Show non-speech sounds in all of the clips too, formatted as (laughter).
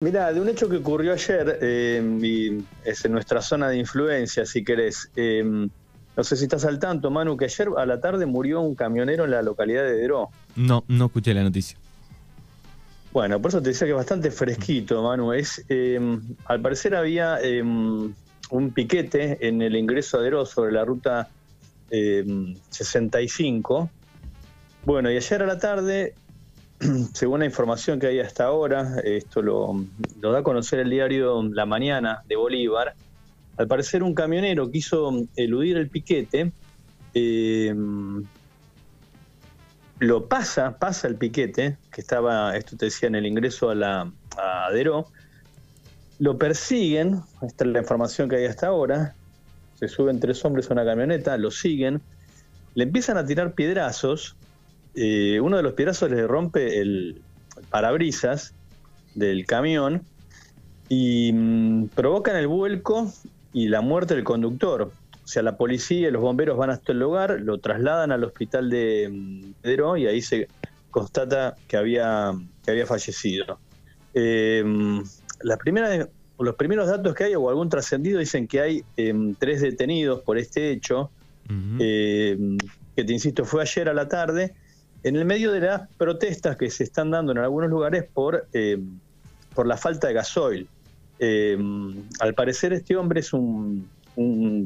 Mira, de un hecho que ocurrió ayer, eh, y es en nuestra zona de influencia, si querés. Eh, no sé si estás al tanto, Manu, que ayer a la tarde murió un camionero en la localidad de Deró. No, no escuché la noticia. Bueno, por eso te decía que es bastante fresquito, Manu. Es, eh, al parecer había un piquete en el ingreso a Deró sobre la ruta 65. Bueno, y ayer a la tarde (clears throat) según la información que hay hasta ahora, esto lo, da a conocer el diario La Mañana de Bolívar, al parecer un camionero quiso eludir el piquete, eh, lo pasa, pasa el piquete, que estaba, esto te decía, en el ingreso a la a lo persiguen, esta es la información que hay hasta ahora, se suben tres hombres a una camioneta, lo siguen, le empiezan a tirar piedrazos, eh, uno de los piedrazos le rompe el parabrisas del camión y mm, provocan el vuelco y la muerte del conductor. O sea, la policía y los bomberos van hasta el lugar, lo trasladan al hospital de mm, Pedro y ahí se constata que había, que había fallecido. Eh, mm, los primeros datos que hay o algún trascendido dicen que hay em, tres detenidos por este hecho, eh, que te insisto fue ayer a la tarde en el medio de las protestas que se están dando en algunos lugares por, eh, por la falta de gasoil. Eh, al parecer este hombre es un,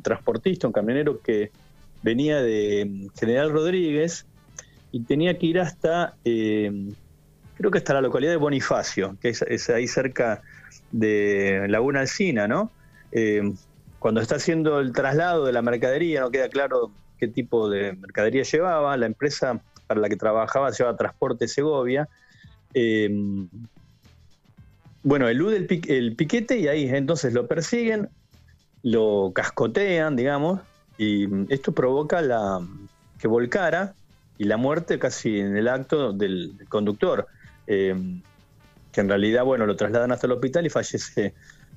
transportista, un camionero que venía de General Rodríguez y tenía que ir hasta, eh, creo que hasta la localidad de Bonifacio, que es, ahí cerca de Laguna Alcina, ¿no? cuando está haciendo el traslado de la mercadería, no queda claro qué tipo de mercadería llevaba, la empresa la que trabajaba se llama Transporte Segovia. Em, bueno, elude el, el piquete y ahí entonces lo persiguen, lo cascotean, digamos, y esto provoca la que volcara y la muerte casi en el acto del, conductor, em, que en realidad, bueno, lo trasladan hasta el hospital y fallece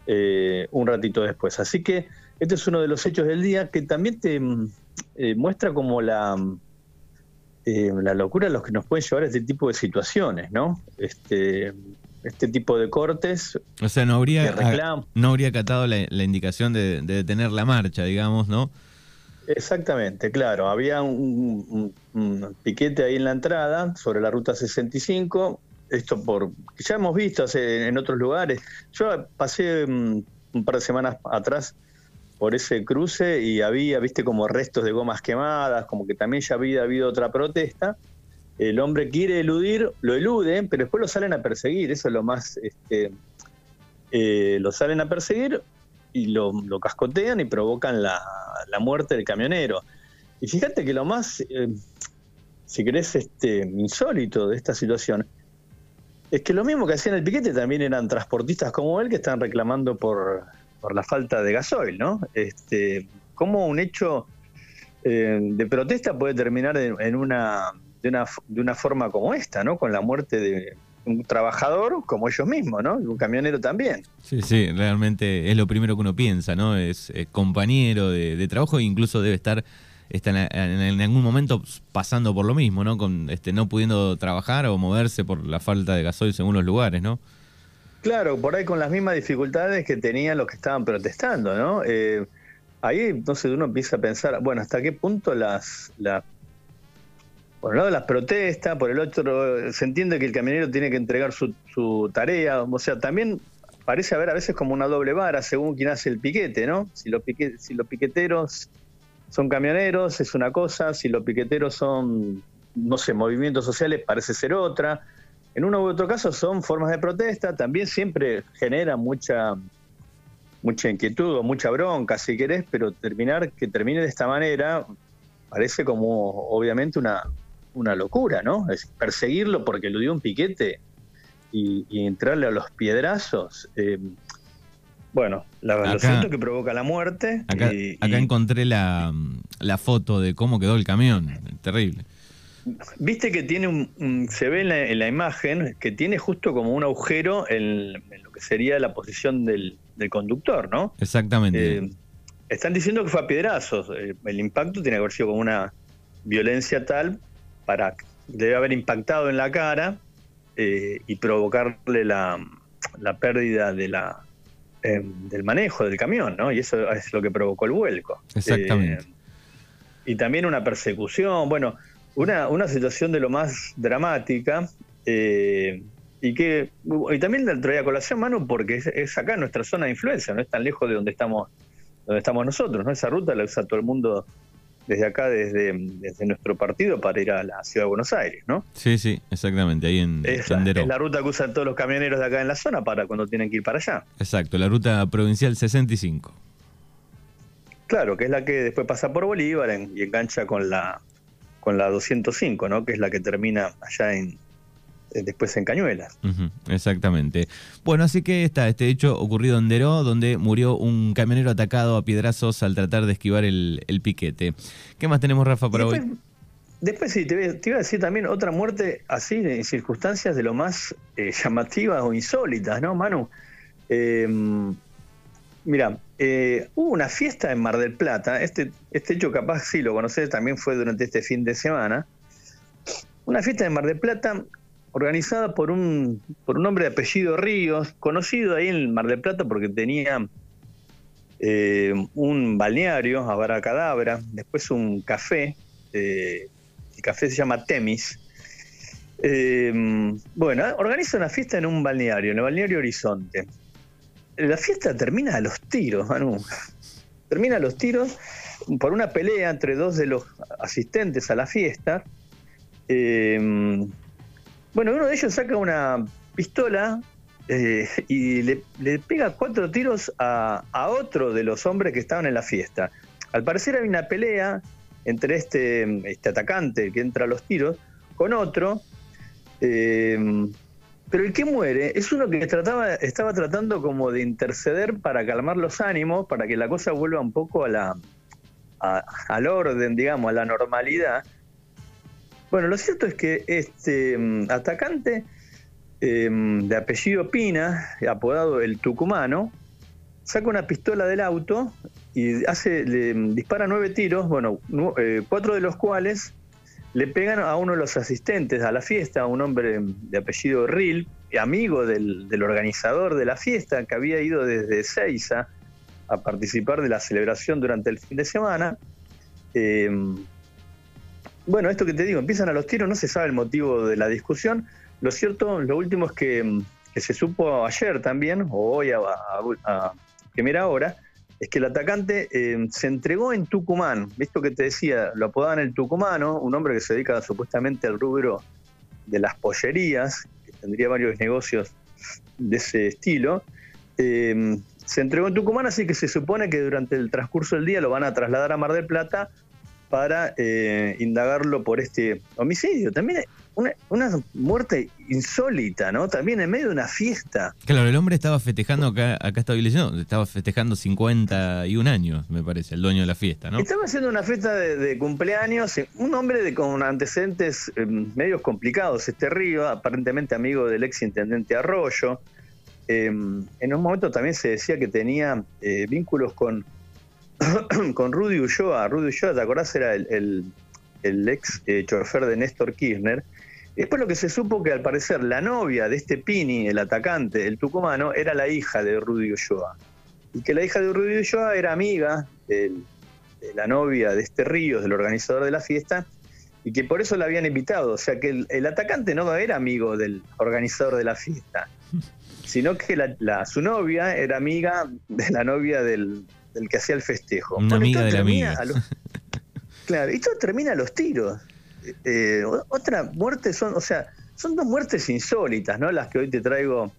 eh, un ratito después. Así que este es uno de los hechos del día que también te eh, muestra como la, eh, la locura los que nos pueden llevar a este tipo de situaciones, ¿no? Este, este tipo de cortes. O sea, no habría, no habría acatado la, indicación de, detener la marcha, digamos, ¿no? Exactamente, claro. Había un, piquete ahí en la entrada sobre la ruta 65. Esto por ya hemos visto en otros lugares. Yo pasé mm, un par de semanas atrás por ese cruce y había, viste, como restos de gomas quemadas, como que también ya había habido otra protesta. El hombre quiere eludir, lo eluden, pero después lo salen a perseguir, eso es lo más, este, eh, lo salen a perseguir y lo, cascotean y provocan la, muerte del camionero. Y fíjate que lo más, eh, si querés, este, insólito de esta situación, es que lo mismo que hacían el piquete también eran transportistas como él que están reclamando por por la falta de gasoil, ¿no? Este, ¿Cómo un hecho eh, de protesta puede terminar en, una, de, una, de una forma como esta, ¿no? Con la muerte de un trabajador como ellos mismos, ¿no? Y un camionero también. Sí, sí, realmente es lo primero que uno piensa, ¿no? Es, compañero de, trabajo e incluso debe estar está en, algún momento pasando por lo mismo, ¿no? Con este no pudiendo trabajar o moverse por la falta de gasoil según los lugares, ¿no? Claro, por ahí con las mismas dificultades que tenían los que estaban protestando, ¿no? Eh, ahí entonces uno empieza a pensar, bueno, ¿hasta qué punto las, por un lado las protestas, por el otro se entiende que el camionero tiene que entregar su, tarea, o sea, también parece haber a veces como una doble vara según quien hace el piquete, ¿no? Si los, si los piqueteros son camioneros es una cosa, si los piqueteros son, no sé, movimientos sociales parece ser otra en uno u otro caso son formas de protesta, también siempre genera mucha mucha inquietud o mucha bronca, si querés, pero terminar que termine de esta manera parece como obviamente una, una locura, ¿no? Es perseguirlo porque lo dio un piquete y, entrarle a los piedrazos. Eh, bueno, la, acá, lo que provoca la muerte. Acá, acá encontré la, la foto de cómo quedó el camión, terrible. Viste que tiene un, se ve en la, imagen que tiene justo como un agujero en, lo que sería la posición del, conductor, ¿no? Exactamente. Eh, están diciendo que fue a piedrazos. Eh, el impacto tiene que haber sido como una violencia tal para debe haber impactado en la cara eh, y provocarle la la pérdida de la eh, del manejo del camión, ¿no? Y eso es lo que provocó el vuelco. Exactamente. Y también una persecución, bueno, una, una situación de lo más dramática. Eh, y que y también la traía colación, Manu, porque es, acá nuestra zona de influencia, no es tan lejos de donde estamos, donde estamos nosotros, ¿no? Esa ruta la usa todo el mundo desde acá, desde, desde nuestro partido, para ir a la ciudad de Buenos Aires, ¿no? Sí, sí, exactamente, ahí en es, es la ruta que usan todos los camioneros de acá en la zona para cuando tienen que ir para allá. Exacto, la ruta provincial 65. Claro, que es la que después pasa por Bolívar y engancha con la con la 205, ¿no? Que es la que termina allá en, eh, después en Cañuelas. exactamente. Bueno, así que está este hecho ocurrido en Deró, donde murió un camionero atacado a piedrazos al tratar de esquivar el, piquete. ¿Qué más tenemos, Rafa, para hoy? Después sí, te, iba a decir también otra muerte así, en circunstancias de lo más eh, llamativas o insólitas, ¿no, Manu? Eh, mira, hubo una fiesta en Mar del Plata, este, este hecho capaz sí lo conoces, también fue durante este fin de semana. Una fiesta en Mar del Plata organizada por un, por un hombre de apellido Ríos, conocido ahí en Mar del Plata porque tenía eh, un balneario, Abaracadabra, después un café, eh, el café se llama Temis. Eh, bueno, organiza una fiesta en un balneario, en el balneario Horizonte. La fiesta termina a los tiros, Manu. Termina a los tiros por una pelea entre dos de los asistentes a la fiesta. Bueno, uno de ellos saca una pistola eh, y le, pega cuatro tiros a, otro de los hombres que estaban en la fiesta. Al parecer hay una pelea entre este, este atacante que entra a los tiros con otro, eh, pero el que muere es uno que trataba, estaba tratando como de interceder para calmar los ánimos, para que la cosa vuelva un poco a la, al orden, digamos, a la normalidad. Bueno, lo cierto es que este mm, atacante em, de apellido Pina, apodado el Tucumano, saca una pistola del auto y hace, le dispara nueve tiros, bueno, eh, cuatro de los cuales le pegan a uno de los asistentes a la fiesta, un hombre de apellido Ril, amigo del, organizador de la fiesta, que había ido desde Seiza a participar de la celebración durante el fin de semana. Em, bueno, esto que te digo, empiezan a los tiros, no se sabe el motivo de la discusión. Lo cierto, lo último es que, se supo ayer también, o hoy a, primera hora, es que el atacante eh, se entregó en Tucumán. Visto que te decía, lo apodaban el tucumano, un hombre que se dedica supuestamente al rubro de las pollerías, que tendría varios negocios de ese estilo. Eh, se entregó en Tucumán, así que se supone que durante el transcurso del día lo van a trasladar a Mar del Plata para eh, indagarlo por este homicidio. También una, una, muerte insólita, ¿no? También en medio de una fiesta. Claro, el hombre estaba festejando, acá, acá estaba leyendo, estaba festejando 51 años, me parece, el dueño de la fiesta, ¿no? Estaba haciendo una fiesta de, cumpleaños, eh, un hombre de, con antecedentes eh, medios complicados, este Río, aparentemente amigo del ex intendente Arroyo. en un momento también se decía que tenía vínculos con (coughs) con Rudy Ulloa. Rudy Ulloa, ¿te acordás? Era el, ex eh, chofer de Néstor Kirchner. Después lo que se supo que al parecer la novia de este Pini, el atacante, el tucumano, era la hija de Rudy Ulloa. Y que la hija de Rudy Ulloa era amiga de la novia de este Ríos, del organizador de la fiesta, y que por eso la habían invitado. O sea que el, atacante no era amigo del organizador de la fiesta, (laughs) sino que su novia era amiga de la novia del, del que hacía el festejo. Una amiga de la amiga. claro, y todo termina a los tiros. Eh, otra muerte son, o sea, son dos muertes insólitas, ¿no? Las que hoy te traigo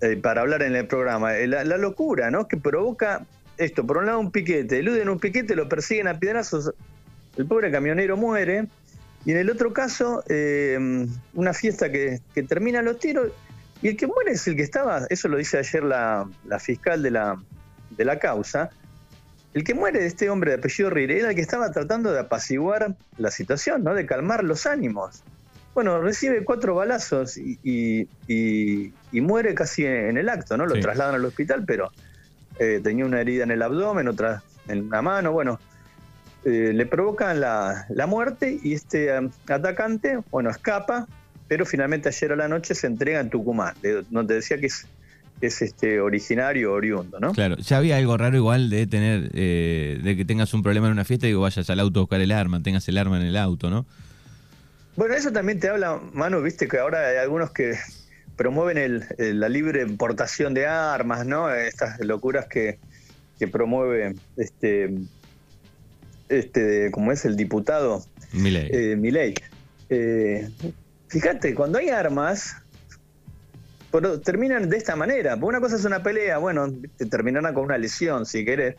eh, para hablar en el programa. Eh, la, locura, ¿no? Que provoca esto, por un lado un piquete, eluden un piquete, lo persiguen a piedrazos, el pobre camionero muere, y en el otro caso, una fiesta que, termina los tiros, y el que muere es el que estaba, eso lo dice ayer la fiscal de la, de la causa, el que muere de este hombre de apellido Rire era el que estaba tratando de apaciguar la situación, ¿no? de calmar los ánimos. Bueno, recibe cuatro balazos y, muere casi en el acto, ¿no? Lo trasladan al hospital, pero eh, tenía una herida en el abdomen, otra en la mano, bueno, eh, le provocan la, muerte y este um, atacante, bueno, escapa, pero finalmente ayer a la noche se entrega en Tucumán. No te decía que es es este originario oriundo, ¿no? Claro, ya había algo raro igual de tener, eh, de que tengas un problema en una fiesta y vayas al auto a buscar el arma, tengas el arma en el auto, ¿no? Bueno, eso también te habla, Manu, viste que ahora hay algunos que promueven el, la libre importación de armas, ¿no? Estas locuras que, que promueve este, este, como es el diputado Milei. Eh, Milei. Eh, fíjate, cuando hay armas, pero terminan de esta manera. Una cosa es una pelea, bueno, te terminará con una lesión, si querés.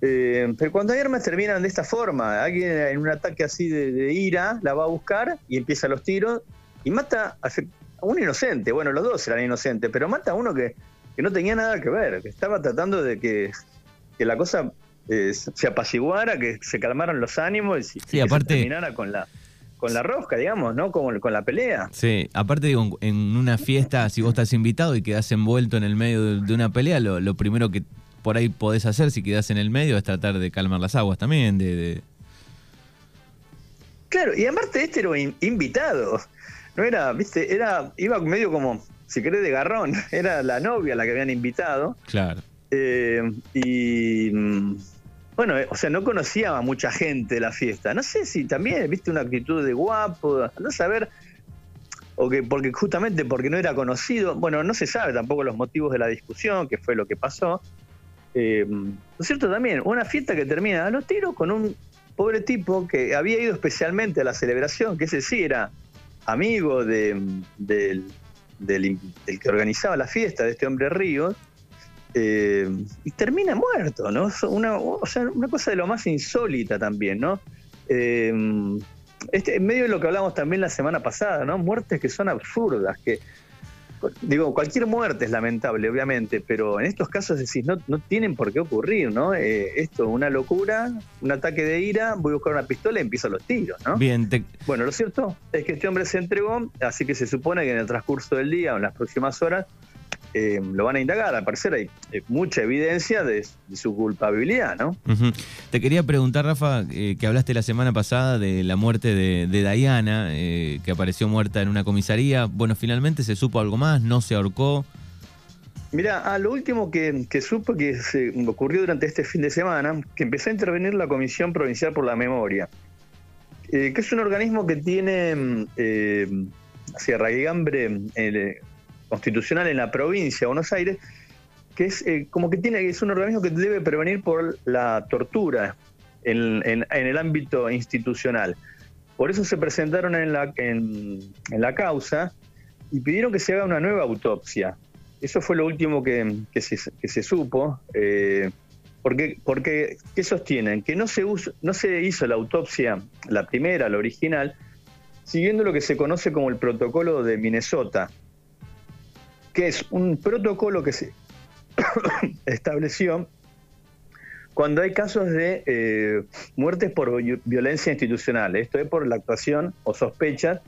Eh, pero cuando hay armas terminan de esta forma. Alguien en un ataque así de, ira la va a buscar y empieza los tiros y mata a un inocente. Bueno, los dos eran inocentes, pero mata a uno que, no tenía nada que ver, que estaba tratando de que, la cosa eh, se apaciguara, que se calmaran los ánimos y, sí, aparte, se terminara con la con la rosca, digamos, ¿no? Con la pelea. Sí, aparte digo, en una fiesta, si vos estás invitado y quedás envuelto en el medio de, una pelea, lo, primero que por ahí podés hacer si quedás en el medio es tratar de calmar las aguas también, de... Claro, y aparte este era invitado, no era, viste, era, iba medio como, si querés, de garrón, (laughs) era la novia la que habían invitado. Claro. Eh, y mm, bueno, eh, o sea, no conocía a mucha gente la fiesta. No sé si también, viste, una actitud de guapo, no saber, o que porque justamente porque no era conocido, bueno, no se sabe tampoco los motivos de la discusión, que fue lo que pasó. Eh, ¿No es cierto también? Una fiesta que termina a los tiros con un pobre tipo que había ido especialmente a la celebración, que ese sí era amigo de, del, del, que organizaba la fiesta, de este hombre Ríos, eh, y termina muerto, ¿no? Una, o sea, una cosa de lo más insólita también, ¿no? Eh, este, en medio de lo que hablamos también la semana pasada, ¿no? Muertes que son absurdas, que digo, cualquier muerte es lamentable, obviamente, pero en estos casos decís, no, no tienen por qué ocurrir, ¿no? Eh, esto, una locura, un ataque de ira, voy a buscar una pistola y empiezo los tiros, ¿no? Bien, bueno, lo cierto es que este hombre se entregó, así que se supone que en el transcurso del día o en las próximas horas eh, lo van a indagar. Al parecer hay mucha evidencia de, su culpabilidad, ¿no? Te quería preguntar, Rafa, eh, que hablaste la semana pasada de la muerte de, Diana, eh, que apareció muerta en una comisaría. Bueno, finalmente se supo algo más, no se ahorcó. Mira, a lo último que, supo que se ocurrió durante este fin de semana, que empezó a intervenir la Comisión Provincial por la Memoria, que es un organismo que tiene eh, hacia Raigambre constitucional en la provincia de Buenos Aires, que es eh, como que tiene, es un organismo que debe prevenir por la tortura en, el ámbito institucional. Por eso se presentaron en la, en, la causa y pidieron que se haga una nueva autopsia. Eso fue lo último que, se, supo. Eh, porque, porque, ¿qué sostienen? Que no se, no se hizo la autopsia, la primera, la original, siguiendo lo que se conoce como el protocolo de Minnesota, que es un protocolo que se (coughs) estableció cuando hay casos de eh, muertes por violencia institucional. Esto es por la actuación o sospechas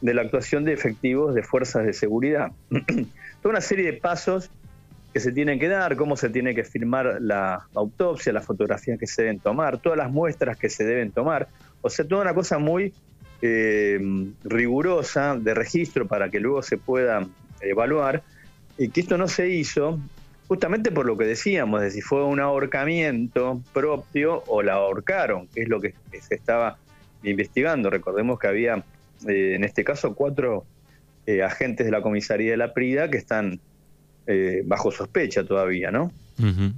de la actuación de efectivos de fuerzas de seguridad. (coughs) Toda una serie de pasos que se tienen que dar, cómo se tiene que firmar la autopsia, las fotografías que se deben tomar, todas las muestras que se deben tomar. O sea, toda una cosa muy eh, rigurosa de registro para que luego se pueda evaluar que esto no se hizo justamente por lo que decíamos, de si fue un ahorcamiento propio o la ahorcaron, que es lo que se estaba investigando. Recordemos que había, eh, en este caso, cuatro eh, agentes de la comisaría de la Prida que están eh, bajo sospecha todavía, ¿no?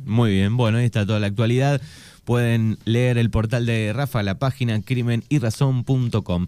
Muy bien, bueno, ahí está toda la actualidad. Pueden leer el portal de Rafa, la página crimenirrazón.com.